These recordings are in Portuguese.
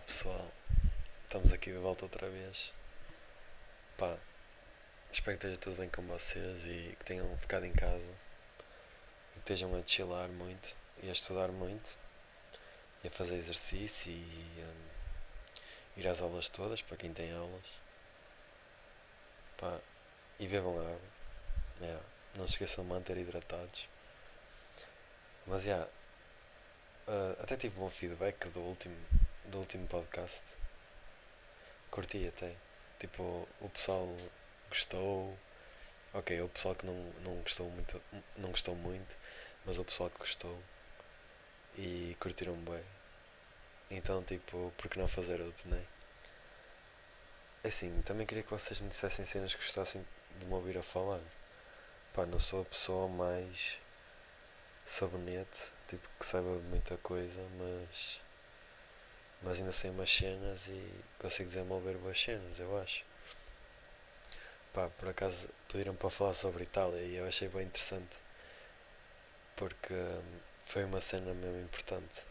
Olá pessoal, estamos aqui de volta outra vez. Pá, espero que esteja tudo bem com vocês e que tenham ficado em casa e que estejam a chilar muito e a estudar muito e a fazer exercício e um, ir às aulas todas para quem tem aulas. Pá, e bebam água. Não se esqueçam de manter hidratados. Mas já, yeah, uh, até tive bom feedback do último do último podcast. Curti até. Tipo, o pessoal gostou. Ok, o pessoal que não, não gostou muito não gostou muito, mas o pessoal que gostou e curtiram bem. Então tipo, por que não fazer outro, né? Assim, também queria que vocês me dissessem cenas que gostassem de me ouvir a falar. Pá, não sou a pessoa mais sabonete, tipo que saiba muita coisa, mas mas ainda sei umas cenas e consigo desenvolver boas cenas, eu acho. Pá, por acaso pediram para falar sobre Itália e eu achei bem interessante porque hum, foi uma cena mesmo importante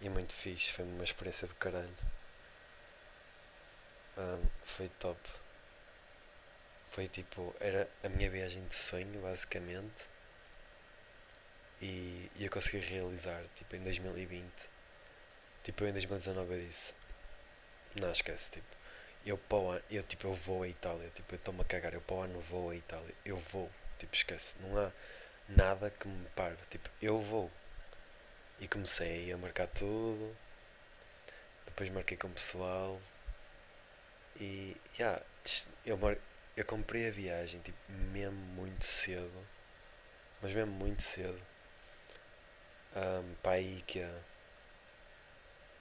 e muito fixe, foi uma experiência do caralho. Um, foi top. Foi tipo, era a minha viagem de sonho, basicamente. E, e eu consegui realizar, tipo, em 2020 Tipo, eu em 2019 eu disse: Não, esquece, tipo, eu para o ano, eu, tipo, eu vou à Itália, tipo, eu estou-me a cagar, eu para o ano vou à Itália, eu vou, tipo, esquece, não há nada que me pare, tipo, eu vou. E comecei a marcar tudo, depois marquei com o pessoal e, yeah, eu, eu comprei a viagem, tipo, mesmo muito cedo, mas mesmo muito cedo, um, para que é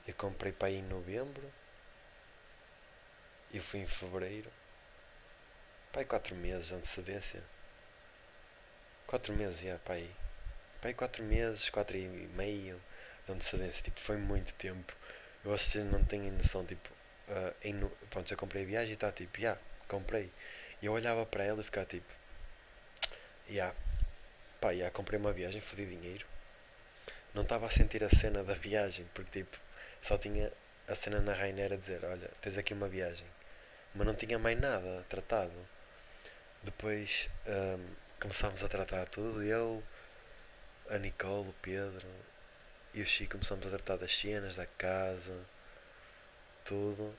eu comprei para aí em novembro. Eu fui em fevereiro. Pai, quatro meses de antecedência. Quatro meses, já, pai. Pai, quatro meses, quatro e meio de antecedência. Tipo, foi muito tempo. Eu acho que não tenho noção, tipo, uh, em, pronto, eu comprei a viagem e está tipo, já, comprei. E eu olhava para ela e ficava tipo, já, pá, já, comprei uma viagem, fodi dinheiro. Não estava a sentir a cena da viagem, porque tipo, só tinha a cena na Rainer a dizer: Olha, tens aqui uma viagem. Mas não tinha mais nada tratado. Depois um, começámos a tratar tudo. Eu, a Nicole, o Pedro e o Chico começámos a tratar das cenas, da casa, tudo.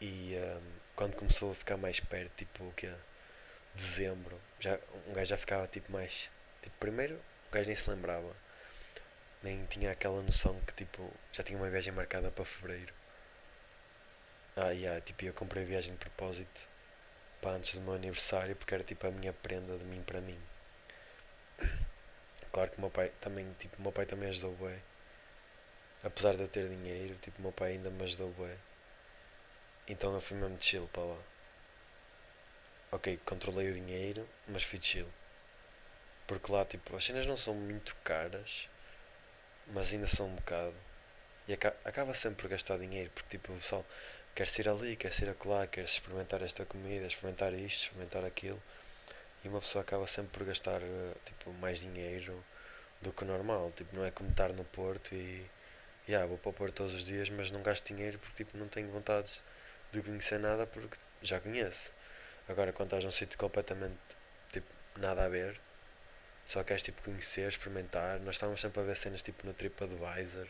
E um, quando começou a ficar mais perto, tipo o que Dezembro, já, um gajo já ficava tipo mais. Tipo, primeiro, o gajo nem se lembrava nem tinha aquela noção que tipo já tinha uma viagem marcada para fevereiro. Ah, yeah, tipo, eu comprei a viagem de propósito para antes do meu aniversário porque era tipo a minha prenda de mim para mim. Claro que o meu pai também, tipo, meu pai também ajudou bem. Apesar de eu ter dinheiro, tipo, meu pai ainda me ajudou bem. Então eu fui mesmo chill para lá. Ok, controlei o dinheiro, mas fui chill. Porque lá, tipo, as cenas não são muito caras mas ainda são um bocado. E acaba sempre por gastar dinheiro, porque tipo, o pessoal quer ir ali, quer ir acolá, quer experimentar esta comida, experimentar isto, experimentar aquilo. E uma pessoa acaba sempre por gastar tipo, mais dinheiro do que o normal. Tipo, não é como estar no Porto e. Yeah, vou para o Porto todos os dias, mas não gasto dinheiro porque tipo, não tenho vontade de conhecer nada porque já conheço. Agora, quando estás num sítio completamente tipo, nada a ver, só queres tipo conhecer, experimentar. Nós estávamos sempre a ver cenas tipo no TripAdvisor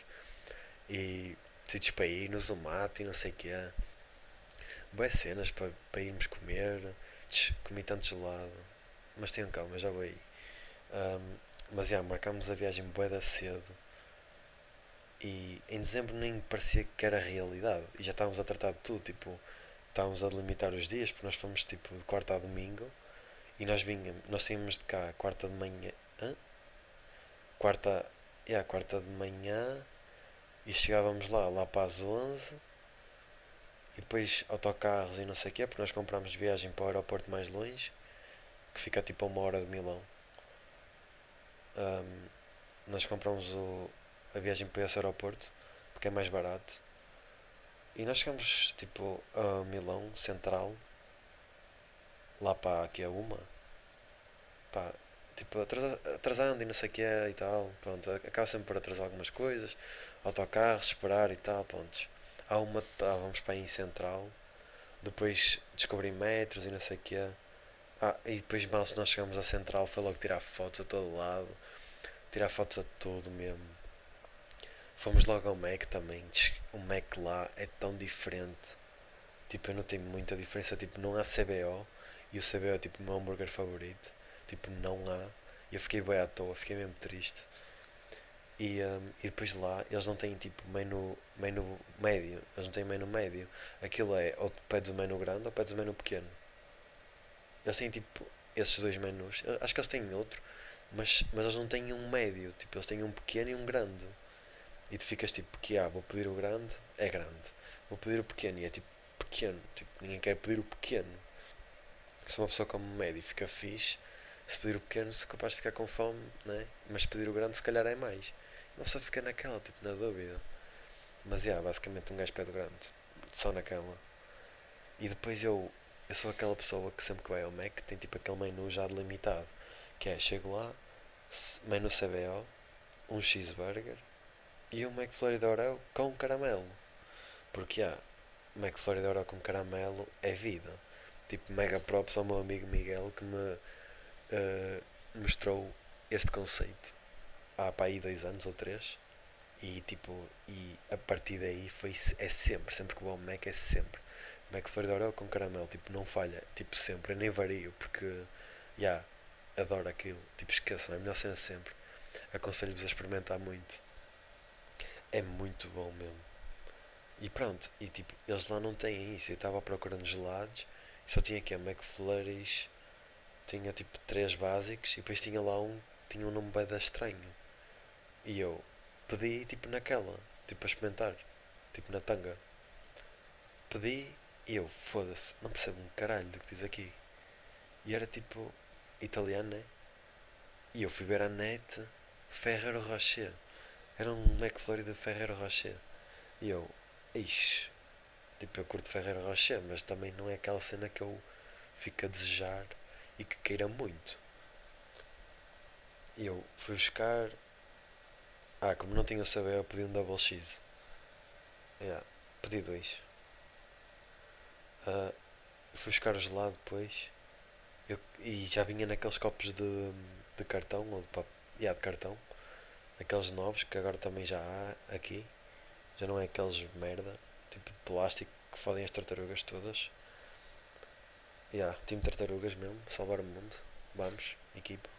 e sítios para ir, no Zomato e não sei o quê. Boas cenas para, para irmos comer. Tch, comi tanto gelado. Mas tenham calma, já vou aí. Um, mas já, marcámos a viagem boeda cedo. E em dezembro nem parecia que era realidade. E já estávamos a tratar de tudo. Tipo, estávamos a delimitar os dias, porque nós fomos tipo de quarta a domingo e nós vinhamos, nós saímos de cá quarta de manhã. Hã? Quarta. Yeah, quarta de manhã e chegávamos lá, lá para as 11 e depois autocarros e não sei o quê, porque nós comprámos viagem para o aeroporto mais longe, que fica tipo a uma hora de Milão. Um, nós compramos o, a viagem para esse aeroporto, porque é mais barato. E nós chegamos tipo a Milão Central, lá para aqui a uma, pá, tipo, atrasando e não sei o que é e tal, pronto, acaba sempre por atrasar algumas coisas, autocarros, esperar e tal, pontos. Há uma, estávamos para aí em Central, depois descobri metros e não sei o quê. Ah, e depois mal se nós chegamos à Central foi logo tirar fotos a todo lado, tirar fotos a tudo mesmo. Fomos logo ao Mac também, o Mac lá é tão diferente. Tipo, eu não tenho muita diferença, tipo, não há CBO, e o CBO é tipo o meu hambúrguer favorito. Tipo, não há. Eu fiquei bem à toa, fiquei mesmo triste. E, um, e depois lá eles não têm tipo menu, menu médio, eles não têm menu médio. Aquilo é ou pedes o menu grande ou pedes o menu pequeno. Eles têm tipo esses dois menus. Acho que eles têm outro, mas, mas eles não têm um médio. Tipo, eles têm um pequeno e um grande. E tu ficas tipo, que ah, vou pedir o grande, é grande. Vou pedir o pequeno e é tipo pequeno. Tipo, ninguém quer pedir o pequeno. Se uma pessoa come médio fica fixe, se pedir o pequeno, se capaz de ficar com fome, né? mas pedir o grande, se calhar é mais. Uma pessoa fica naquela, tipo, na dúvida. Mas, yeah, basicamente um gajo pede o grande. Só naquela. E depois eu, eu sou aquela pessoa que sempre que vai ao Mac tem tipo aquele menu já delimitado. Que é, chego lá, menu CBO, um cheeseburger e um McFlurry de com caramelo. Porque, ah, McFlurry de com caramelo é vida. Tipo, mega props ao meu amigo Miguel que me uh, mostrou este conceito há para aí dois anos ou três. E tipo e a partir daí foi é sempre sempre que vou ao Mac é sempre. Mac Florida com caramelo tipo não falha tipo sempre eu nem vario porque já yeah, adoro aquilo tipo esqueçam é a melhor cena sempre. Aconselho-vos a experimentar muito. É muito bom mesmo. E pronto e tipo eles lá não têm isso. Eu estava procurando gelados só tinha a McFlurries tinha tipo três básicos e depois tinha lá um tinha um nome bem estranho e eu pedi tipo naquela, tipo a experimentar, tipo na tanga. Pedi e eu, foda-se, não percebo um caralho do que diz aqui. E era tipo italiano, né? E eu fui ver a net Ferrero Rocher. Era um McFlurry de Ferrero Rocher. E eu, ixi, tipo eu curto Ferrero Rocher, mas também não é aquela cena que eu fico a desejar e que queira muito. Eu fui buscar ah, como não tinha o saber, eu pedi um double cheese. Yeah, pedi dois. Uh, fui buscar o gelado depois. Eu, e já vinha naqueles copos de, de cartão, ou de, pop, yeah, de cartão. Aqueles novos que agora também já há aqui. Já não é aqueles merda, tipo de plástico que fodem as tartarugas todas. Yeah, time tartarugas mesmo, salvar o mundo. Vamos, equipa.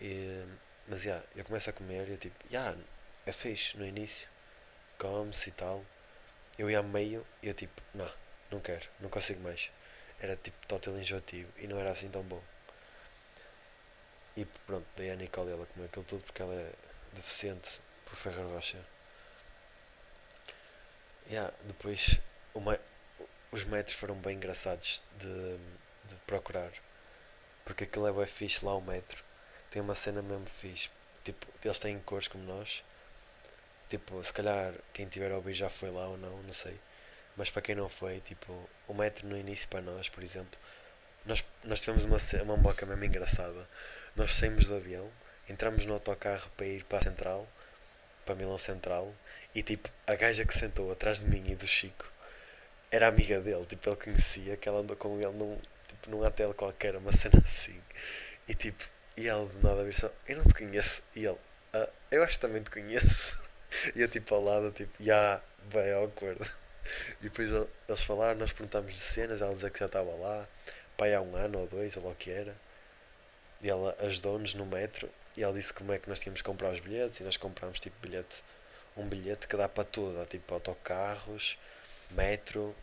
E, mas já, yeah, eu começo a comer e eu tipo, já, yeah, é fixe no início. Come-se e tal. Eu ia a meio e eu tipo, não, não quero, não consigo mais. Era tipo total enjoativo e não era assim tão bom. E pronto, dei a Nicole ela comeu aquilo tudo porque ela é deficiente por Ferrer Rocha. Yeah, depois uma, os metros foram bem engraçados de, de procurar. Porque aquilo é bem fixe lá o metro tem uma cena mesmo fixe. Tipo, eles têm cores como nós. Tipo, se calhar quem tiver a ouvir já foi lá ou não, não sei. Mas para quem não foi, tipo, o metro no início para nós, por exemplo, nós, nós tivemos uma, uma moca mesmo engraçada. Nós saímos do avião, entramos no autocarro para ir para a Central, para Milão Central, e tipo, a gaja que sentou atrás de mim e do Chico era amiga dele, tipo, ele conhecia que ela andou com ele num, tipo, num hotel qualquer, uma cena assim. E tipo, e ele de nada vir só, eu não te conheço. E ele, ah, eu acho que também te conheço. E eu tipo ao lado, tipo, já, bem awkward. E depois eles falaram, nós perguntámos de cenas, ela dizia que já estava lá, pai há um ano ou dois, ou lá o que era. E ela ajudou-nos no metro e ela disse como é que nós tínhamos que comprar os bilhetes e nós comprámos tipo bilhete, um bilhete que dá para tudo, dá tipo autocarros, metro,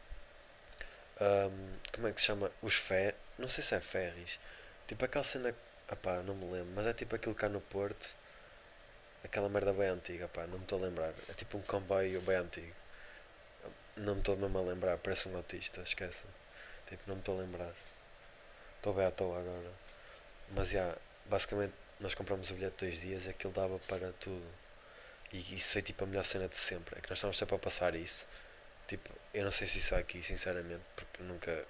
um, como é que se chama? Os ferros, não sei se é ferries, tipo aquela cena Epá, não me lembro, mas é tipo aquilo cá no Porto, aquela merda bem antiga, pá, não me estou a lembrar. É tipo um comboio bem antigo. Não me estou mesmo a lembrar, parece um autista, esquece. Tipo, não me estou a lembrar. Estou bem à toa agora. Mas já, basicamente nós compramos o bilhete dois dias e aquilo dava para tudo. E isso foi tipo a melhor cena de sempre. É que nós estávamos sempre a passar isso. Tipo, eu não sei se isso há aqui, sinceramente, porque nunca,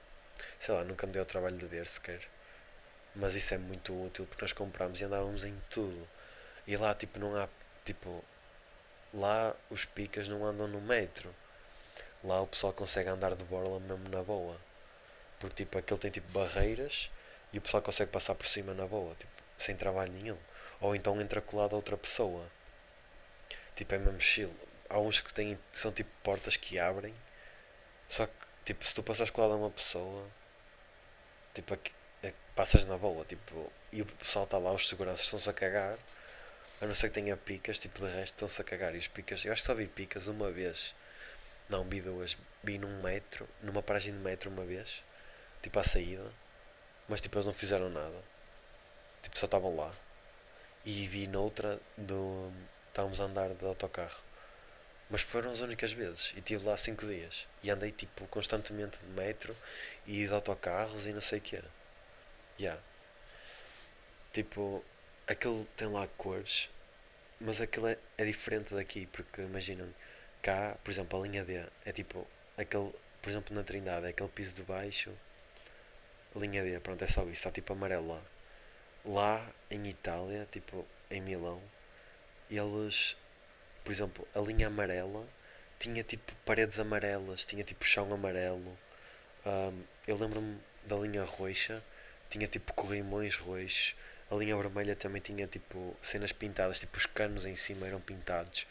sei lá, nunca me deu o trabalho de ver sequer. Mas isso é muito útil porque nós compramos e andávamos em tudo. E lá tipo não há tipo lá os picas não andam no metro. Lá o pessoal consegue andar de borla mesmo na boa. Porque tipo, aquele tem tipo barreiras e o pessoal consegue passar por cima na boa, tipo, sem trabalho nenhum. Ou então entra colado a outra pessoa. Tipo, é mesmo chill. Há uns que têm, são tipo portas que abrem. Só que, tipo, se tu passas colado a uma pessoa, tipo, aqui, é, passas na boa, tipo, e o pessoal está lá, os seguranças estão-se a cagar. A não ser que tenha picas, tipo, de resto estão-se a cagar. E os picas, eu acho que só vi picas uma vez. Não, vi duas. Vi num metro, numa paragem de metro uma vez, tipo à saída. Mas tipo, eles não fizeram nada. Tipo, só estavam lá. E vi noutra do. Estávamos a andar de autocarro. Mas foram as únicas vezes. E estive lá 5 dias. E andei tipo constantemente de metro e de autocarros e não sei o que é. Yeah. Tipo, aquele tem lá cores, mas aquele é, é diferente daqui, porque imaginam, cá, por exemplo, a linha D é tipo aquele, por exemplo, na Trindade, é aquele piso de baixo, linha D, pronto, é só isso, está tipo amarelo lá. Lá em Itália, tipo em Milão, eles, por exemplo, a linha amarela tinha tipo paredes amarelas, tinha tipo chão amarelo. Um, eu lembro-me da linha roxa, tinha tipo corrimões roxos. A linha vermelha também tinha tipo cenas pintadas, tipo os canos em cima eram pintados.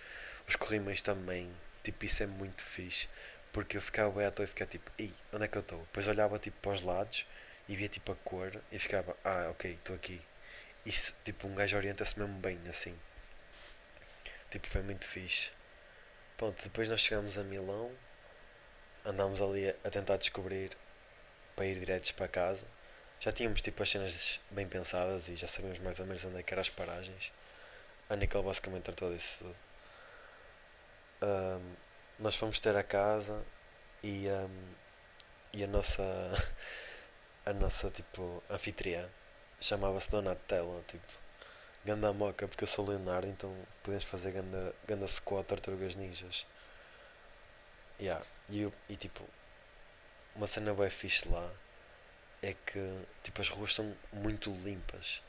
Os corrimões também. Tipo, isso é muito fixe. Porque eu ficava bem à toa e ficava tipo, ei, onde é que eu estou? Depois olhava tipo para os lados e via tipo a cor e ficava, ah, ok, estou aqui. Isso, tipo, um gajo orienta-se mesmo bem assim. Tipo, foi muito fixe. Pronto, depois nós chegámos a Milão, andámos ali a, tentar descobrir para ir diretos para casa. Já tínhamos tipo as cenas bem pensadas e já sabíamos mais ou menos onde é que eram as paragens. A Nicole basicamente tratou disso tudo. Um, nós fomos ter a casa e, um, e a nossa a nossa tipo anfitriã chamava-se Donatella, tipo ganda moca porque eu sou Leonardo, então podemos fazer ganda, ganda squat tartarugas ninjas. Yeah. E, eu, e tipo uma cena bem fixe lá é que tipo as ruas são muito limpas.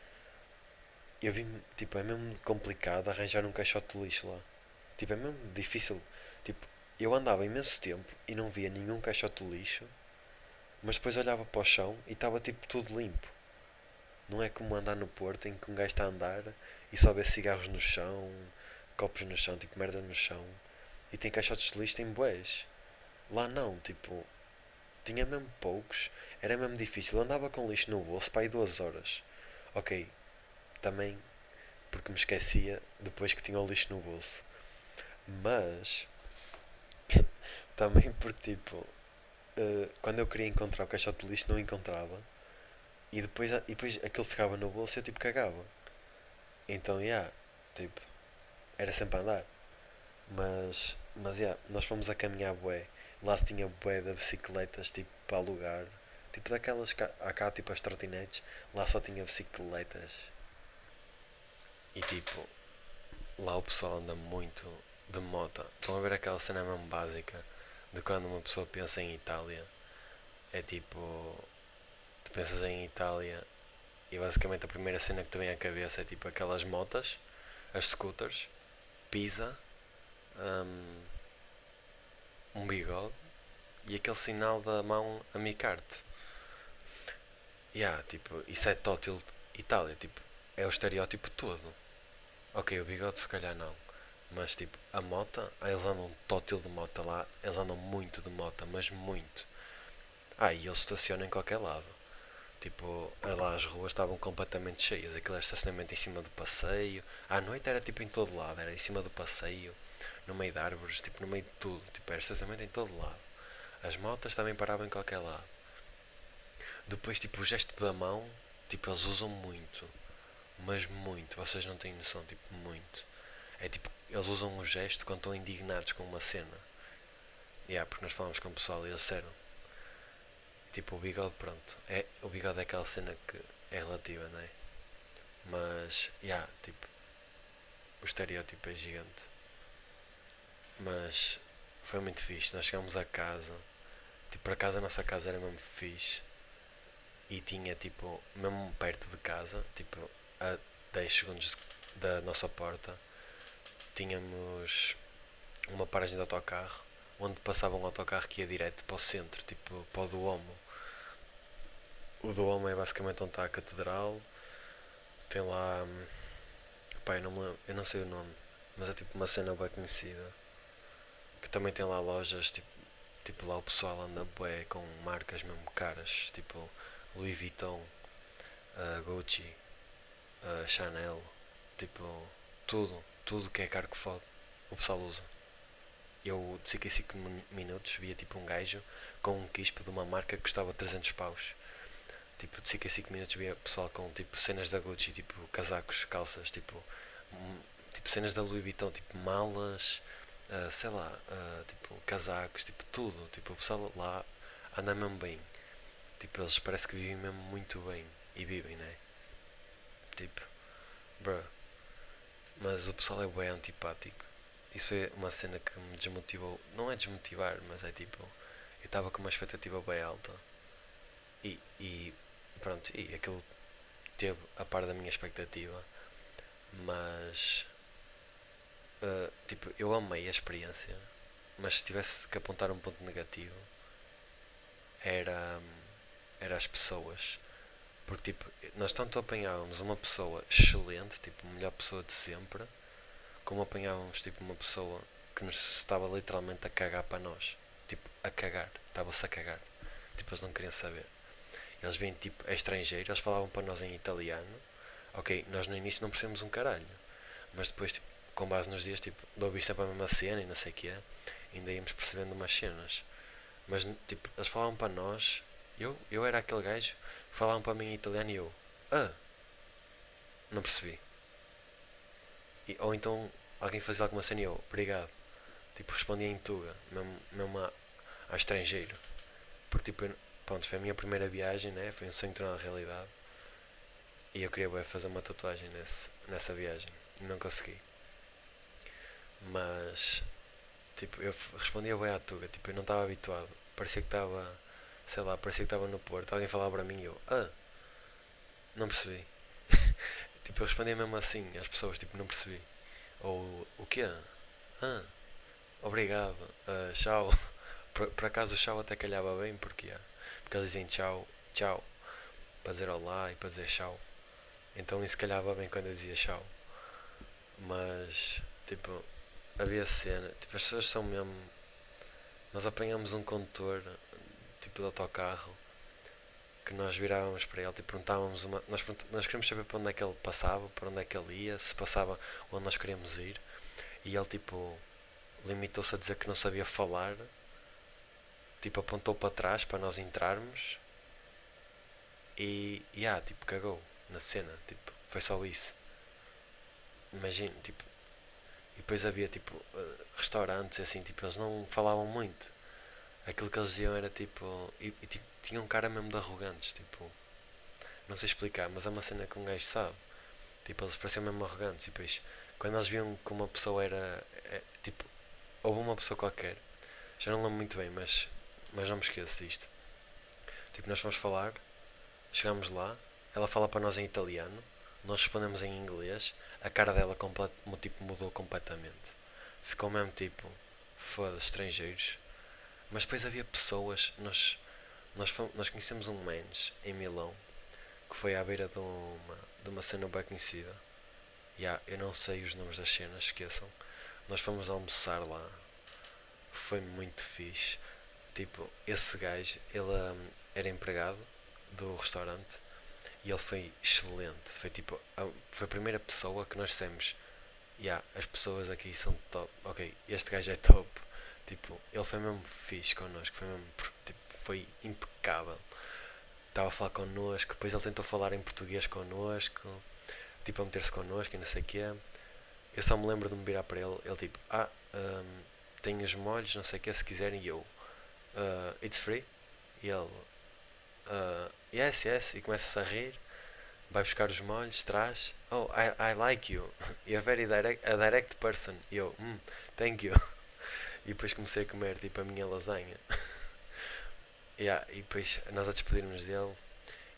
Eu vi, tipo, é mesmo complicado arranjar um caixote de lixo lá. Tipo, é mesmo difícil. Tipo, eu andava imenso tempo e não via nenhum caixote de lixo, mas depois olhava para o chão e estava tipo tudo limpo. Não é como andar no Porto em que um gajo está a andar e só vê cigarros no chão, copos no chão, tipo merda no chão. E tem caixotes de lixo, tem boés. Lá não, tipo, tinha mesmo poucos, era mesmo difícil. Eu andava com lixo no bolso para aí duas horas. Ok, também porque me esquecia depois que tinha o lixo no bolso. Mas também porque tipo uh, quando eu queria encontrar o caixote de lixo não encontrava e depois, e depois aquilo ficava no bolso e eu tipo cagava. Então, yeah, tipo, era sempre a andar. Mas, mas, yeah, nós fomos a caminhar bué. Lá se tinha bué de bicicletas, tipo, para alugar. Tipo daquelas, cá, cá, tipo, as trotinetes. Lá só tinha bicicletas. E tipo, lá o pessoal anda muito de moto. Estão a ver aquela cena mesmo básica de quando uma pessoa pensa em Itália. É tipo, tu pensas em Itália e basicamente a primeira cena que te vem à cabeça é tipo aquelas motas, as scooters, Pisa, um, um bigode e aquele sinal da mão a micar-te. Yeah, tipo, isso é tótil Itália, tipo, é o estereótipo todo. Ok, o bigode se calhar não. Mas tipo, a moto, eles andam tótil de moto lá, eles andam muito de moto, mas muito. Ah, e eles estacionam em qualquer lado. Tipo, lá as ruas estavam completamente cheias. Aquilo era estacionamento em cima do passeio. À noite era tipo em todo lado, era em cima do passeio, no meio de árvores, tipo no meio de tudo. Tipo, era estacionamento em todo lado. As motas também paravam em qualquer lado. Depois, tipo, o gesto da mão, tipo, eles usam muito. Mas muito, vocês não têm noção, tipo, muito. É tipo, eles usam um gesto quando estão indignados com uma cena. Yeah, porque nós falamos com o pessoal e eles disseram Tipo, o bigode, pronto. É, o bigode é aquela cena que é relativa, não é? Mas, já, yeah, tipo, o estereótipo é gigante. Mas foi muito fixe. Nós chegámos a casa. Tipo, por acaso a nossa casa era mesmo fixe. E tinha, tipo, mesmo perto de casa, tipo, a 10 segundos da nossa porta, tínhamos paragem de autocarro onde passava um autocarro que ia direto para o centro, tipo para o Duomo. O Duomo é basicamente onde está a catedral. Tem lá. Hum, pá, eu não, eu não sei o nome, mas é tipo uma cena bem conhecida. Que também tem lá lojas, tipo, tipo lá o pessoal anda bué com marcas mesmo caras, tipo Louis Vuitton, uh, Gucci, uh, Chanel, tipo tudo, tudo que é caro que fode, o pessoal usa eu de 5 em 5 minutos via tipo um gajo com um quispo de uma marca que custava 300 paus. Tipo, de 5 em 5 minutos via pessoal com tipo cenas da Gucci, tipo casacos, calças, tipo, um, tipo cenas da Louis Vuitton, tipo malas, uh, sei lá, uh, tipo casacos, tipo tudo. Tipo, o pessoal lá anda mesmo bem. Tipo, eles parece que vivem mesmo muito bem. E vivem, né? Tipo, bro. Mas o pessoal é bem antipático isso foi uma cena que me desmotivou. Não é desmotivar, mas é tipo. Eu estava com uma expectativa bem alta. E, e pronto, e aquilo teve a par da minha expectativa. Mas. Uh, tipo, eu amei a experiência. Mas se tivesse que apontar um ponto negativo. Era. Era as pessoas. Porque tipo, nós tanto apanhávamos uma pessoa excelente, tipo, melhor pessoa de sempre como apanhávamos tipo uma pessoa que nos estava literalmente a cagar para nós. Tipo, a cagar. Estava-se a cagar. Tipo, eles não queriam saber. Eles vêm tipo, é estrangeiro, eles falavam para nós em italiano. Ok, nós no início não percebemos um caralho. Mas depois, tipo, com base nos dias, tipo, de ouvir a mesma cena e não sei o que é, ainda íamos percebendo umas cenas. Mas, tipo, eles falavam para nós, eu, eu era aquele gajo, falavam para mim em italiano e eu, ah, não percebi. E, ou então alguém fazia alguma cena e eu, obrigado. Tipo, respondia em Tuga, mesmo, mesmo a, a estrangeiro. Porque, tipo, eu, pronto, foi a minha primeira viagem, né? Foi um sonho tornado realidade. E eu queria bem, fazer uma tatuagem nesse, nessa viagem. Não consegui. Mas, tipo, eu respondia bem à Tuga. Tipo, eu não estava habituado. Parecia que estava, sei lá, parecia que estava no Porto. Alguém falava para mim e eu, ah, não percebi. tipo, eu respondia mesmo assim às pessoas, tipo, não percebi. Ou o quê? Ah, obrigado, uh, tchau. Por, por, acaso o tchau até calhava bem, porque, uh, porque eles dizem tchau, tchau, para dizer olá e para dizer tchau. Então isso calhava bem quando eu dizia tchau. Mas, tipo, havia cena, tipo, as pessoas são mesmo. Nós apanhamos um condutor, tipo, de autocarro, que nós virávamos para ele e perguntávamos uma, nós, nós queríamos saber para onde é que ele passava, para onde é que ele ia, se passava onde nós queríamos ir e ele tipo limitou-se a dizer que não sabia falar tipo apontou para trás para nós entrarmos e, ah, tipo cagou na cena, tipo, foi só isso imagino, tipo e depois havia tipo eh, restaurantes assim, tipo, eles não falavam muito aquilo que eles diziam era tipo e, e tipo tinham cara mesmo de arrogantes, tipo. Não sei explicar, mas é uma cena que um gajo sabe. Tipo, eles pareciam mesmo arrogantes. E depois, quando eles viam que uma pessoa era. É, tipo, houve uma pessoa qualquer, já não lembro muito bem, mas, mas não me esqueço disto. Tipo, nós fomos falar, chegamos lá, ela fala para nós em italiano, nós respondemos em inglês, a cara dela complet, tipo, mudou completamente. Ficou mesmo tipo, foda-se, estrangeiros. Mas depois havia pessoas, nós nós, fomos, nós conhecemos um mens em Milão que foi à beira de uma, de uma cena bem conhecida. Yeah, eu não sei os nomes das cenas, esqueçam. Nós fomos almoçar lá. Foi muito fixe. Tipo, esse gajo, ele um, era empregado do restaurante e ele foi excelente. Foi tipo, a, foi a primeira pessoa que nós dissemos: yeah, as pessoas aqui são top. Ok, este gajo é top. Tipo, ele foi mesmo fixe connosco. Foi mesmo tipo, foi impecável. Estava a falar connosco, depois ele tentou falar em português connosco, tipo a meter-se connosco e não sei o quê. Eu só me lembro de me virar para ele, ele tipo, ah, um, tenho os molhos, não sei o quê, se quiserem, e eu, uh, it's free? E ele, uh, yes, yes, e começa-se a rir, vai buscar os molhos, traz, oh, I, I like you, you're very direct, a direct person, e eu, mm, thank you. E depois comecei a comer tipo a minha lasanha. Yeah, e depois nós a despedirmos dele,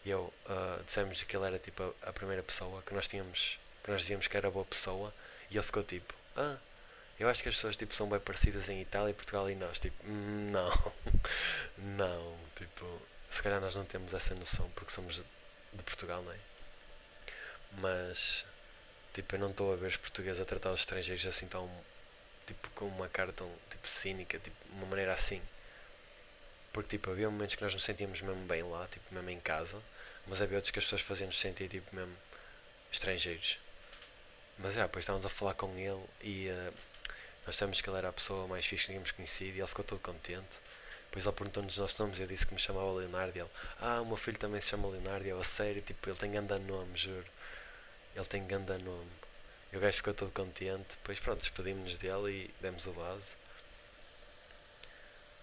eu uh, dissemos que ele era tipo a, a, primeira pessoa que nós tínhamos, que nós dizíamos que era boa pessoa, e ele ficou tipo, ah, Eu acho que as pessoas tipo, são bem parecidas em Itália, Portugal e nós. Tipo, não. não. Tipo, se calhar nós não temos essa noção porque somos de Portugal, não é? Mas, tipo, eu não estou a ver os portugueses a tratar os estrangeiros assim tão. Tipo, com uma cara tão tipo, cínica, tipo, uma maneira assim. Porque, tipo, havia momentos que nós nos sentíamos mesmo bem lá, tipo, mesmo em casa. Mas havia outros que as pessoas faziam-nos sentir, tipo, mesmo estrangeiros. Mas, é, depois estávamos a falar com ele e. Uh, nós sabemos que ele era a pessoa mais fixe que tínhamos conhecido e ele ficou todo contente. Depois ele perguntou-nos os nossos nomes e eu disse que me chamava Leonardo. E ele, ah, o meu filho também se chama Leonardo. E eu, a sério, tipo, ele tem grande nome, juro. Ele tem grande nome. E o gajo ficou todo contente. Depois, pronto, despedimos-nos dele e demos a base.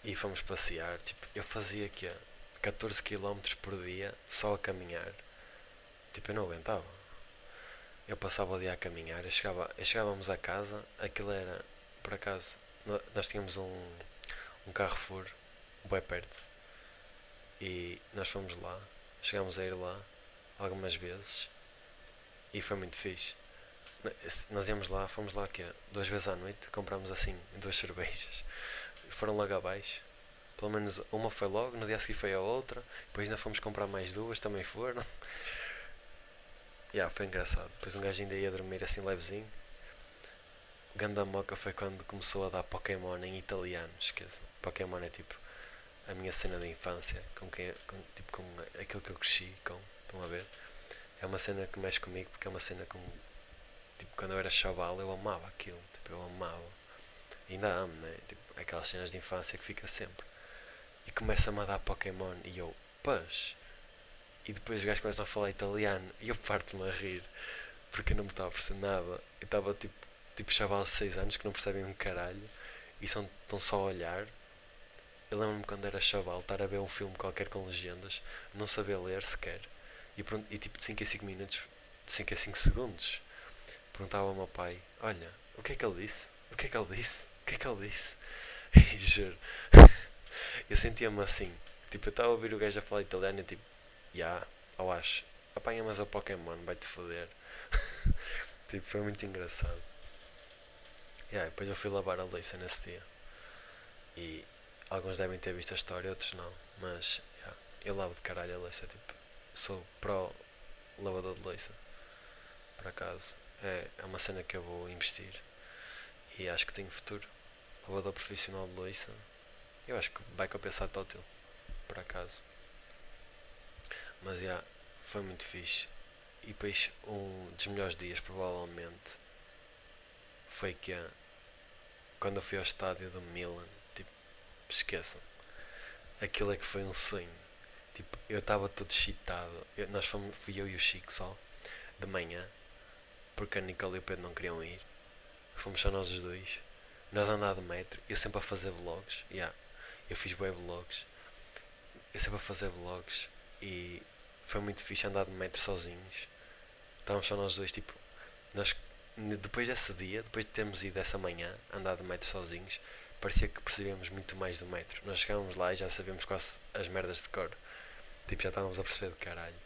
E fomos passear. Tipo, eu fazia aqui 14 km por dia só a caminhar. Tipo, eu não aguentava. Eu passava o dia a caminhar. Eu chegava, eu chegávamos a casa, aquilo era por acaso, nós tínhamos um, um Carrefour bem perto e nós fomos lá, chegámos a ir lá algumas vezes e foi muito fixe. Nós íamos lá, fomos lá que duas vezes à noite, comprámos assim duas cervejas, foram logo abaixo. Pelo menos uma foi logo, no dia seguinte foi a outra, depois ainda fomos comprar mais duas, também foram. yeah, foi engraçado. Depois um gajo ainda ia dormir assim levezinho Ganda moca foi quando começou a dar Pokémon em italiano, esqueçam. Pokémon é tipo a minha cena de infância, com quem, com, tipo com aquilo que eu cresci com, estão a ver? É uma cena que mexe comigo porque é uma cena com tipo quando eu era chaval eu amava aquilo, tipo eu amava. Ainda amo, né? Tipo, aquelas cenas de infância que fica sempre. E começa-me a dar Pokémon e eu, paz. E depois os gajos começam a falar italiano e eu parto-me a rir porque eu não me estava a perceber nada. Eu estava tipo tipo chavalos de 6 anos que não percebem um caralho e são, estão só a olhar. Eu lembro-me quando era chaval estar a ver um filme qualquer com legendas, não saber ler sequer. E, e tipo de 5 a 5 minutos, de 5 a 5 segundos, perguntava ao meu pai: Olha, o que é que ele disse? O que é que ele disse? O que é que ele disse? E juro, eu sentia-me assim. Tipo, eu estava a ouvir o gajo a falar italiano e tipo, já, yeah, eu acho, apanha mais o Pokémon, vai-te foder. tipo, foi muito engraçado. Yeah, depois eu fui lavar a louça nesse dia. E alguns devem ter visto a história, outros não. Mas yeah, eu lavo de caralho a louça. Tipo, sou pró lavador de louça. Por acaso. É, é uma cena que eu vou investir. E acho que tenho futuro. Lavador profissional de louça. Eu acho que vai compensar tótil. Por acaso. Mas já, yeah, foi muito fixe. E depois um dos melhores dias provavelmente foi que quando eu fui ao estádio do Milan, tipo, esqueçam. Aquilo é que foi um sonho. Tipo, eu estava todo excitado. Eu, nós fomos, fui eu e o Chico só, de manhã, porque a Nicole e o Pedro não queriam ir. Fomos só nós os dois. Nós andar de metro, eu sempre a fazer vlogs. Yeah, eu fiz web vlogs. Eu sempre a fazer vlogs e foi muito fixe andar de metro sozinhos. Estávamos só nós dois, tipo, nós depois desse dia, depois de termos ido essa manhã, andar de metro sozinhos, parecia que percebíamos muito mais do metro. Nós chegávamos lá e já sabíamos quase as merdas de cor. Tipo, já estávamos a perceber de caralho.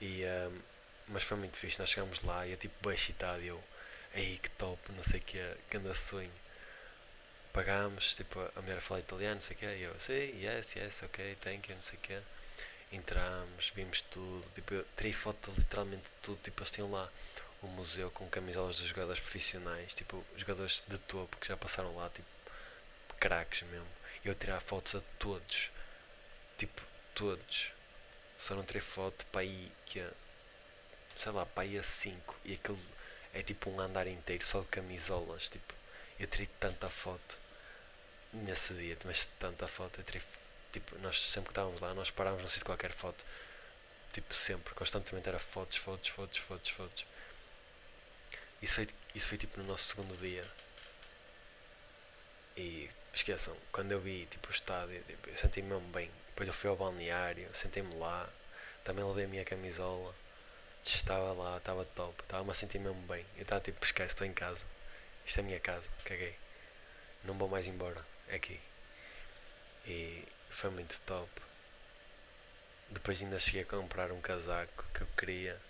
E, um, mas foi muito fixe. Nós chegámos lá e eu, tipo, bem excitado. E eu, ei, que top, não sei o que, grande sonho. Pagámos, tipo, a mulher a falar italiano, não sei o que. E eu, sim, yes, yes, ok, thank you, não sei o que. Entramos, vimos tudo. Tipo, eu tirei foto literalmente de tudo. Tipo, eles tinham lá um museu com camisolas dos jogadores profissionais, tipo, jogadores de topo que já passaram lá, tipo, craques mesmo. Eu tirar fotos a todos, tipo, todos. Só não tirei foto para aí que é, sei lá, para aí a 5 e aquilo é tipo um andar inteiro só de camisolas, tipo, eu tirei tanta foto nesse dia, mas tanta foto, eu tirei, tipo, nós sempre que estávamos lá, nós parávamos não sei de qualquer foto, tipo, sempre, constantemente era fotos, fotos, fotos, fotos, fotos. Isso foi, isso foi tipo no nosso segundo dia. E esqueçam, quando eu vi tipo, o estádio, tipo, eu senti-me mesmo bem. Depois eu fui ao balneário, sentei-me lá, também levei a minha camisola, estava lá, estava top, estava-me a sentir mesmo bem. Eu estava tipo, esquece, estou em casa. Isto é a minha casa, caguei. Não vou mais embora, é aqui. E foi muito top. Depois ainda cheguei a comprar um casaco que eu queria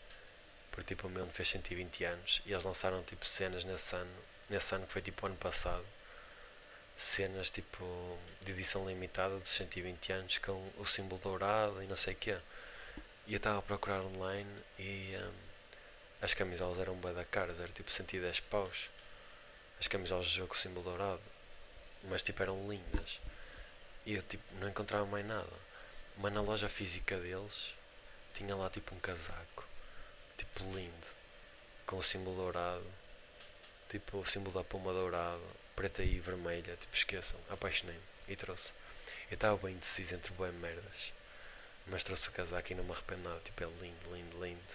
porque tipo o meu fez 120 anos e eles lançaram tipo cenas nesse ano nesse ano que foi tipo ano passado, cenas tipo de edição limitada de 120 anos com o símbolo dourado e não sei o quê. E eu estava a procurar online e um, as camisolas eram bem da caras, era tipo 110 paus. As camisolas do jogo com o símbolo dourado. Mas tipo eram lindas. E eu tipo não encontrava mais nada. Mas na loja física deles tinha lá tipo um casaco. Tipo lindo. Com o símbolo dourado. Tipo o símbolo da puma dourado. Preta e vermelha. Tipo esqueçam. Apaixonei-me. E trouxe. Eu estava bem indeciso entre boas merdas. Mas trouxe o casaco e não me arrependo nada. Tipo é lindo, lindo, lindo.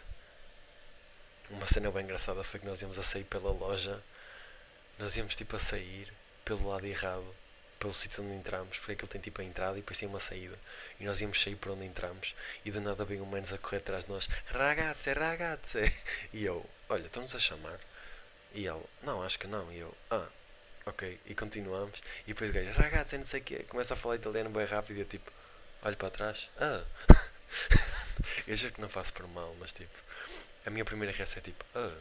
Uma cena bem engraçada foi que nós íamos a sair pela loja. Nós íamos tipo a sair pelo lado errado pelo sítio onde entramos, porque aquilo tem tipo a entrada e depois tem uma saída. E nós íamos sair por onde entramos e do nada veio um menos a correr atrás de nós, ragazze, ragazze. E eu, olha, estão-nos a chamar? E ele, não, acho que não. E eu, ah, ok. E continuamos. E depois o gajo, ragazze, não sei o quê, começa a falar italiano bem rápido e eu tipo, olho para trás, ah. eu juro que não faço por mal, mas tipo, a minha primeira reação é tipo, ah.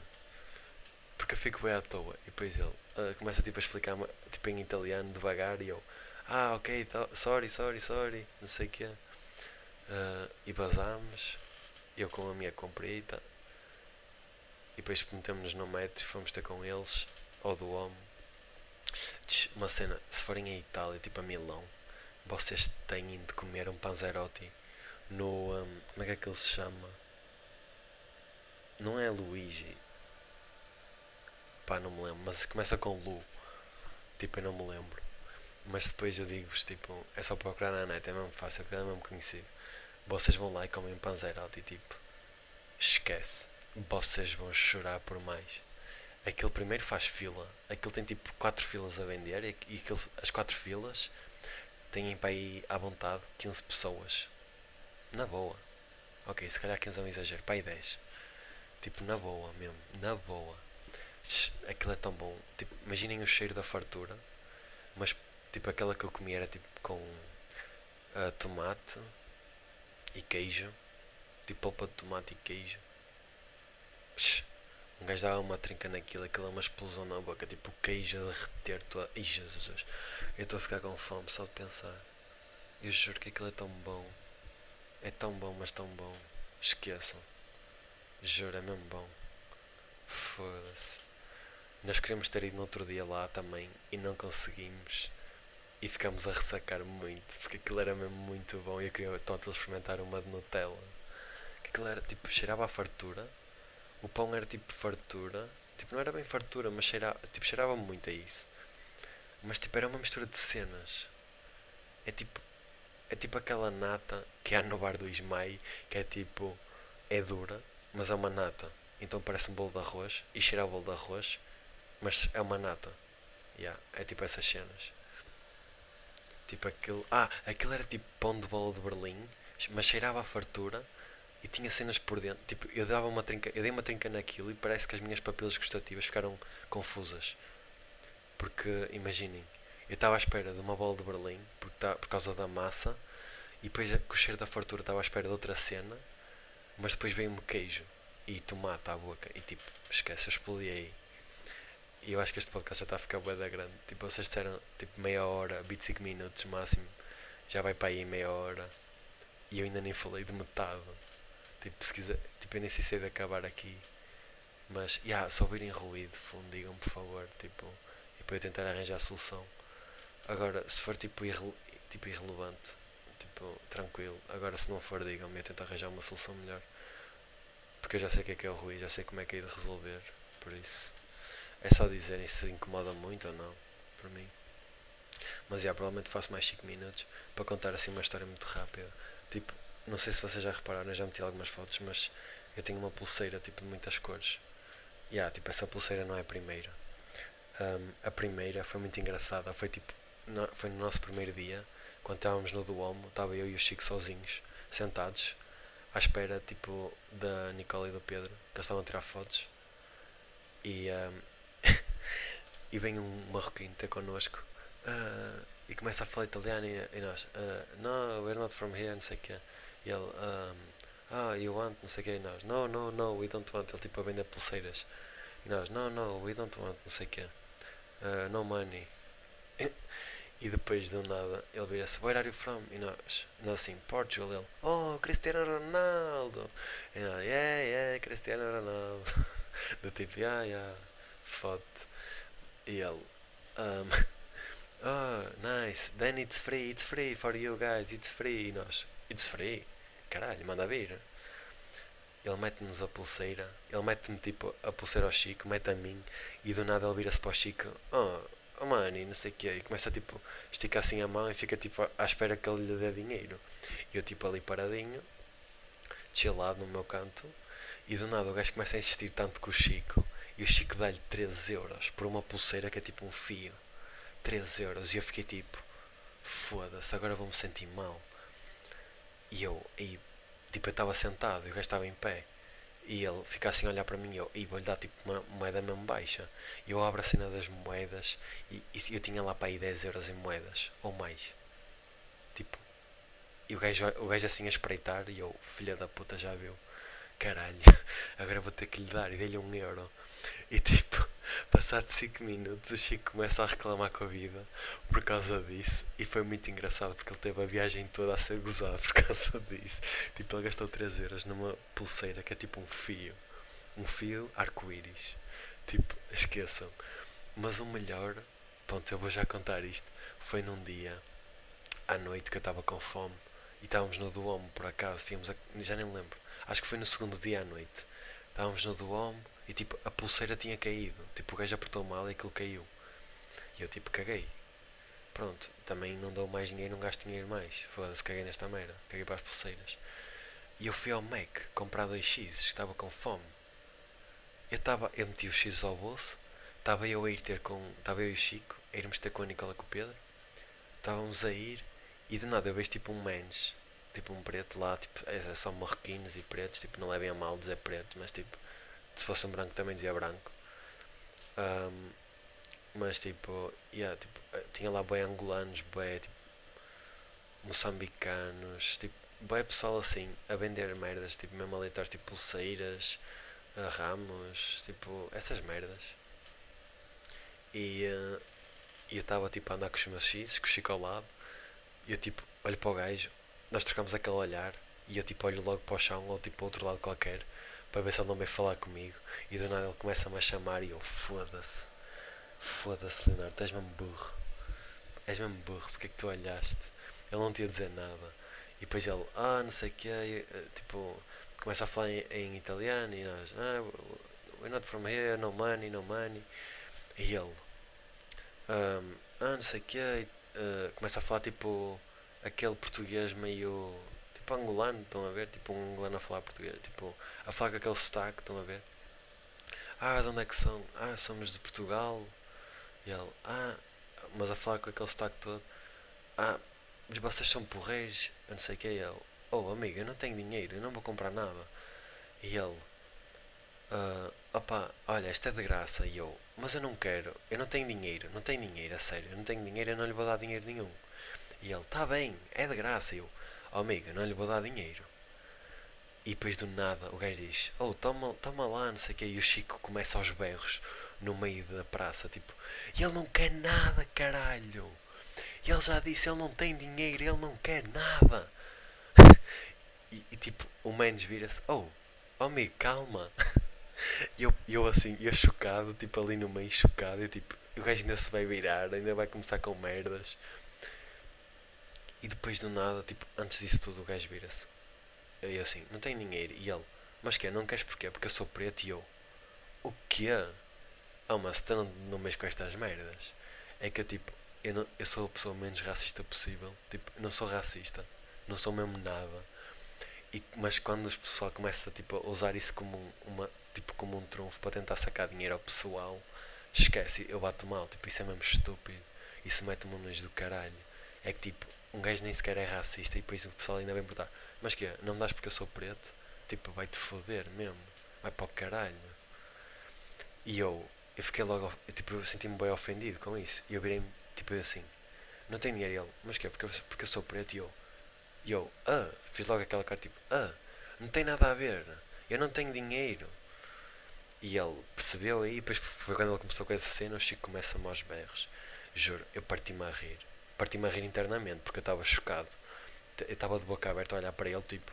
Porque eu fico bem à toa. E depois ele, uh, começa tipo, a explicar tipo, em italiano devagar e eu, ah, ok, sorry, sorry, sorry, não sei o quê. Uh, e basámos, eu com a minha comprita, e depois metemos-nos no metro e fomos ter com eles, ou do homem. Uma cena, se forem a Itália, tipo a Milão, vocês têm de comer um panzerotti no. Um, como é é que ele se chama? Não é Luigi, Pá, não me lembro, mas começa com Lu. Tipo, eu não me lembro. Mas depois eu digo-vos, tipo, é só procurar na net, é mesmo fácil, é mesmo conhecido. Vocês vão lá e comem panzerot e tipo, esquece. Vocês vão chorar por mais. Aquele primeiro faz fila. Aquele tem tipo 4 filas a vender e, e aquele, as 4 filas têm para ir à vontade 15 pessoas. Na boa. Ok, se calhar 15 é um exagero, para aí 10. Tipo, na boa mesmo, na boa aquilo é tão bom. Tipo, imaginem o cheiro da fartura, mas tipo aquela que eu comi era tipo com uh, tomate e queijo, tipo polpa de tomate e queijo. Um gajo dava uma trinca naquilo, aquilo é uma explosão na boca, tipo queijo a derreter tua. Jesus, eu estou a ficar com fome só de pensar. Eu juro que aquilo é tão bom. É tão bom, mas tão bom. Esqueçam. Juro, é mesmo bom. Foda-se. Nós queríamos ter ido no outro dia lá também e não conseguimos. E ficámos a ressacar muito, porque aquilo era mesmo muito bom e eu queria tanto experimentar uma de Nutella. Que aquilo era tipo, cheirava a fartura. O pão era tipo fartura. Tipo, não era bem fartura, mas cheirava, tipo, cheirava muito a isso. Mas tipo, era uma mistura de cenas. É tipo, é tipo aquela nata que há no bar do Ismael, que é tipo, é dura, mas é uma nata. Então parece um bolo de arroz e cheira a bolo de arroz mas é uma nata. Yeah, é tipo essas cenas. Tipo aquilo. Ah, aquilo era tipo pão de bola de Berlim, mas cheirava a fartura e tinha cenas por dentro. Tipo, eu dava uma trinca, eu dei uma trinca naquilo e parece que as minhas papilas gustativas ficaram confusas. Porque imaginem, eu estava à espera de uma bola de Berlim tá, por causa da massa e depois com o cheiro da fartura estava à espera de outra cena, mas depois veio-me queijo e tomate à boca e tipo, esquece, eu explodi aí. E eu acho que este podcast já está a ficar bué da grande. Tipo, vocês disseram tipo meia hora, 25 minutos máximo. Já vai para aí meia hora. E eu ainda nem falei de metade. Tipo, se quiser, tipo, eu nem sei se de acabar aqui. Mas, yeah, se ouvirem ruído de fundo, digam por favor. Tipo, e para eu tentar arranjar a solução. Agora, se for tipo, irre, tipo irrelevante, tipo, tranquilo. Agora, se não for, digam-me, eu tento arranjar uma solução melhor. Porque eu já sei o que é que é o ruído, já sei como é que é de resolver. Por isso. É só dizerem se incomoda muito ou não, para mim. Mas já, provavelmente faço mais 5 minutos para contar assim uma história muito rápida. Tipo, não sei se vocês já repararam, eu já meti algumas fotos, mas eu tenho uma pulseira tipo de muitas cores. E yeah, tipo, essa pulseira não é a primeira. Um, a primeira foi muito engraçada, foi tipo, no, foi no nosso primeiro dia, quando estávamos no Duomo, estava eu e o Chico sozinhos, sentados, à espera tipo da Nicole e do Pedro, que eles estavam a tirar fotos. E um, e vem um marroquino ter connosco uh, e começa a falar italiano e, e nós, uh, no, we're not from here, não sei o quê. E ele, um, ah, you want, não sei o quê. E nós, no, no, no, we don't want. Ele tipo a vender pulseiras. E nós, no, no, we don't want, não sei o quê. uh, no money. E depois do nada ele vira-se, where are you from? E nós, nós assim, Portugal. Ele, oh, Cristiano Ronaldo. E nós, yeah, yeah, Cristiano Ronaldo. Do tipo, yeah, yeah, foda E ele, um, oh, nice, then it's free, it's free for you guys, it's free. E nós, it's free? Caralho, manda vir. Ele mete-nos a pulseira, ele mete-me tipo a pulseira ao Chico, mete a mim, e do nada ele vira-se para o Chico, oh, oh mano, e não sei o que, e começa tipo, estica assim a mão e fica tipo à espera que ele lhe dê dinheiro. E eu tipo ali paradinho, chillado no meu canto, e do nada o gajo começa a insistir tanto com o Chico, e o Chico dá-lhe 13 euros por uma pulseira que é tipo um fio. 13 euros, e eu fiquei tipo, foda-se, agora vou-me sentir mal. E eu, e, tipo, eu estava sentado e o gajo estava em pé. E ele fica assim a olhar para mim e eu, e vou-lhe dar tipo uma moeda mesmo baixa. E eu abro a cena das moedas e, e eu tinha lá para aí 10 euros em moedas, ou mais. Tipo, e o gajo, o gajo assim a espreitar e eu, filha da puta, já viu? Caralho, agora vou ter que lhe dar e dei-lhe um euro. E tipo, passado 5 minutos o Chico começa a reclamar com a vida por causa disso. E foi muito engraçado porque ele teve a viagem toda a ser gozado por causa disso. Tipo, ele gastou 3 euros numa pulseira que é tipo um fio. Um fio arco-íris. Tipo, esqueçam. Mas o melhor, pronto, eu vou já contar isto. Foi num dia à noite que eu estava com fome e estávamos no Duomo por acaso. Tínhamos a, já nem lembro. Acho que foi no segundo dia à noite. Estávamos no Duomo e tipo, a pulseira tinha caído. Tipo, o gajo apertou mal e aquilo caiu. E eu tipo, caguei. Pronto, também não dou mais dinheiro, não gasto dinheiro mais. Foda-se, caguei nesta merda. Caguei para as pulseiras. E eu fui ao Mac comprar dois X, estava com fome. Eu estava, eu meti os X ao bolso. Estava eu a ir ter com. Estava eu e o Chico, a irmos ter com a Nicola com o Pedro. Estávamos a ir e de nada eu vejo tipo um mens, tipo um preto lá, tipo, é, são marroquinos e pretos, tipo, não levem a mal dizer preto, mas tipo, se fosse um branco também dizia branco. Um, mas tipo, yeah, tipo, eh, tinha lá bem angolanos, bem tipo, moçambicanos, tipo, bem pessoal assim, a vender merdas, tipo, mesmo a leitar tipo pulseiras, ramos, tipo, essas merdas. E, uh, eu estava tipo a andar com os meus X, com o Chico ao lado, e eu tipo, olho para o gajo, nós trocamos aquele olhar, e eu tipo olho logo para o chão ou tipo para outro lado qualquer, para ver se ele não vem falar comigo. E do nada ele começa-me a chamar e eu, foda-se, foda-se, Leonardo, és mesmo burro, és mesmo burro, porque é que tu olhaste? Ele não tinha a dizer nada. E depois ele, ah, não sei o que, eh, tipo, começa a falar em, em, italiano e nós, ah, we're not from here, no money, no money. E ele, um, ah, não sei o que, uh, começa a falar tipo aquele português meio tipo angolano, estão a ver? Tipo um angolano a falar português, tipo a falar com aquele sotaque, estão a ver? Ah, de onde é que são? Ah, somos de Portugal. E ele, ah, mas a falar com aquele sotaque todo. Ah, mas vocês são porreiros, eu não sei o que é ele. Oh, amigo, eu não tenho dinheiro, eu não vou comprar nada. E ele, uh, opá, olha, isto é de graça. E eu, mas eu não quero, eu não tenho dinheiro, não tenho dinheiro, a sério, eu não tenho dinheiro, eu não lhe vou dar dinheiro nenhum. E ele, tá bem, é de graça. E eu, oh amigo, eu não lhe vou dar dinheiro. E depois do nada o gajo diz, oh, toma, toma lá, não sei o que. E o Chico começa aos berros no meio da praça, tipo, ele não quer nada, caralho. E ele já disse, ele não tem dinheiro, ele não quer nada. e, e tipo, o Mendes vira-se, oh, oh amigo, calma. E eu, eu assim, eu chocado, tipo ali no meio, chocado, e tipo, o gajo ainda se vai virar, ainda vai começar com merdas. E depois do nada, tipo, antes disso tudo, o gajo vira-se. Eu assim, não tenho dinheiro. E ele, mas que Não queres porquê? Porque eu sou preto e eu, o quê? Oh, mas tu não, mexes com estas merdas. É que tipo, eu, não, eu sou a pessoa menos racista possível. Tipo, não sou racista. Não sou mesmo nada. E, mas quando o pessoal começa tipo, a usar isso como uma, tipo, como um trunfo para tentar sacar dinheiro ao pessoal, esquece, eu bato mal. Tipo, isso é mesmo estúpido. Isso mete-me nojo do caralho. É que tipo, um gajo nem sequer é racista e depois o pessoal ainda vem perguntar mas que não me dás porque eu sou preto? Tipo, vai-te foder mesmo. Vai para o caralho. E eu, eu fiquei logo, eu, tipo, eu senti-me bem ofendido com isso. E eu virei-me, tipo, assim, não tem dinheiro. E ele, mas que é, porque, porque eu sou preto? E eu, e eu, ah, fiz logo aquela cara, tipo, ah, não tem nada a ver. Eu não tenho dinheiro. E ele percebeu aí, depois foi quando ele começou com essa cena, o Chico começa-me aos berros. Juro, eu parti-me a rir. Parti-me a rir internamente, porque eu estava chocado. Eu estava de boca aberta a olhar para ele, tipo.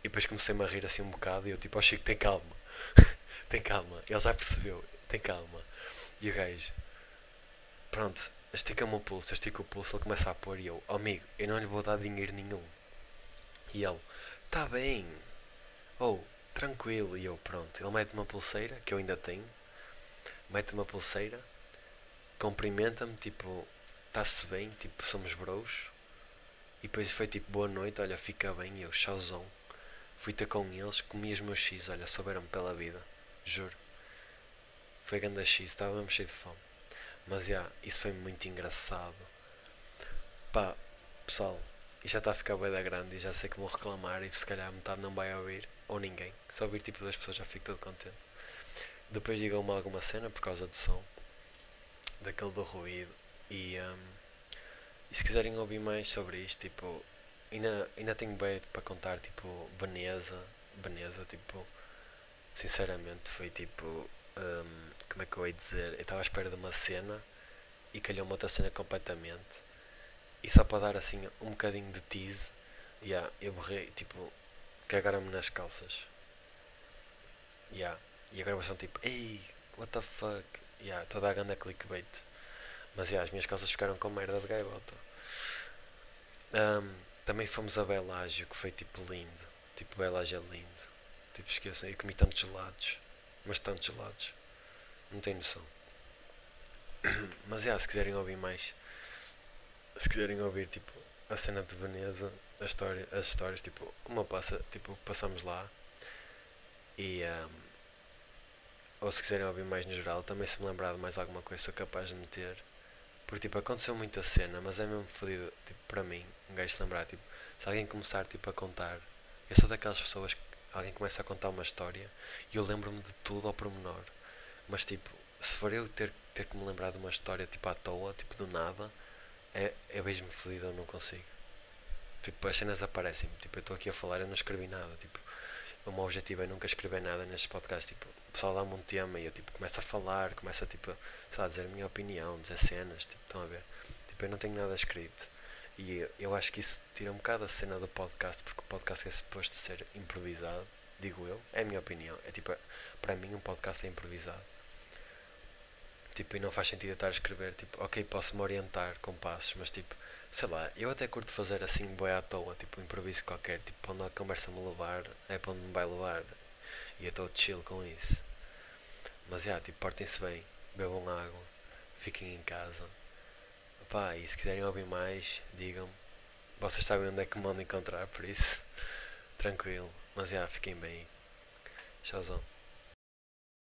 E depois comecei-me a rir assim um bocado e eu tipo, ó oh, Chico, tem calma. tem calma. Ele já percebeu, tem calma. E o gajo, pronto, estica-me o pulso, estica o pulso, ele começa a pôr e eu, oh, amigo, eu não lhe vou dar dinheiro nenhum. E ele, tá bem. Ou, oh, tranquilo. E eu, pronto. Ele mete uma pulseira, que eu ainda tenho. Mete uma pulseira. Cumprimenta-me, tipo, está-se bem, tipo, somos bros. E depois foi tipo, boa noite, olha, fica bem. E eu, chauzão. Fui ter com eles, comi os meus X, olha, souberam pela vida. Juro. Foi grande X, estava mesmo cheio de fome. Mas já, yeah, isso foi muito engraçado. Pá, pessoal, isto já está a ficar bem da grande e já sei que vou reclamar e se calhar metade não vai ouvir, ou ninguém. Se ouvir tipo duas pessoas já fico todo contente. Depois digam-me alguma cena por causa do som, daquele do ruído. E, um, e se quiserem ouvir mais sobre isto, tipo, ainda, ainda tenho bem para contar, tipo, Veneza, Veneza, tipo, sinceramente foi tipo, um, como é que eu ia dizer? Eu estava à espera de uma cena e calhou-me outra cena completamente e só para dar assim um bocadinho de tease, yeah, eu borrei, tipo, cagaram-me nas calças. Yeah. E agora são tipo, ei, what the fuck? Yeah, toda a ganda clickbait. Mas yeah, as minhas calças ficaram com merda de gaivota. Um, também fomos a Belágio, que foi tipo lindo. Tipo, Belágio é lindo. Tipo, esqueçam, eu comi tantos gelados. Mas tantos gelados. Não tem noção. Mas yeah, se quiserem ouvir mais se quiserem ouvir tipo a cena de Veneza, a história, as histórias, tipo, uma passa, tipo, passamos lá e um, ou se quiserem ouvir mais no geral, também se me lembrar de mais alguma coisa sou capaz de meter. Porque tipo, aconteceu muita cena, mas é mesmo fodido, tipo, para mim, um gajo se lembrar, tipo, se alguém começar tipo a contar, eu sou daquelas pessoas que alguém começa a contar uma história e eu lembro-me de tudo ao pormenor. Mas tipo, se for eu ter, ter que me lembrar de uma história tipo à toa, tipo do nada, é, é mesmo fodido, eu não consigo. Tipo, as cenas aparecem Tipo, eu estou aqui a falar, eu não escrevi nada. Tipo, o meu objetivo é nunca escrever nada neste podcast. Tipo, o pessoal dá-me um tema e eu tipo, começo a falar, começo a tipo, sei lá, dizer a minha opinião, dizer cenas. Tipo, estão a ver? Tipo, eu não tenho nada escrito. E eu, acho que isso tira um bocado a cena do podcast, porque o podcast é suposto ser improvisado, digo eu. É a minha opinião. É tipo, para mim, um podcast é improvisado. Tipo, e não faz sentido estar a escrever, tipo, ok, posso-me orientar com passos, mas tipo, sei lá, eu até curto fazer assim boi à toa, tipo, um improviso qualquer, tipo, onde a conversa me levar, é para onde me vai levar. E eu estou chill com isso. Mas yeah, tipo, portem-se bem, bebam água, fiquem em casa. Opá, e se quiserem ouvir mais, digam-me. Vocês sabem onde é que me mandam encontrar, por isso, tranquilo. Mas yeah, fiquem bem. Tchauzão.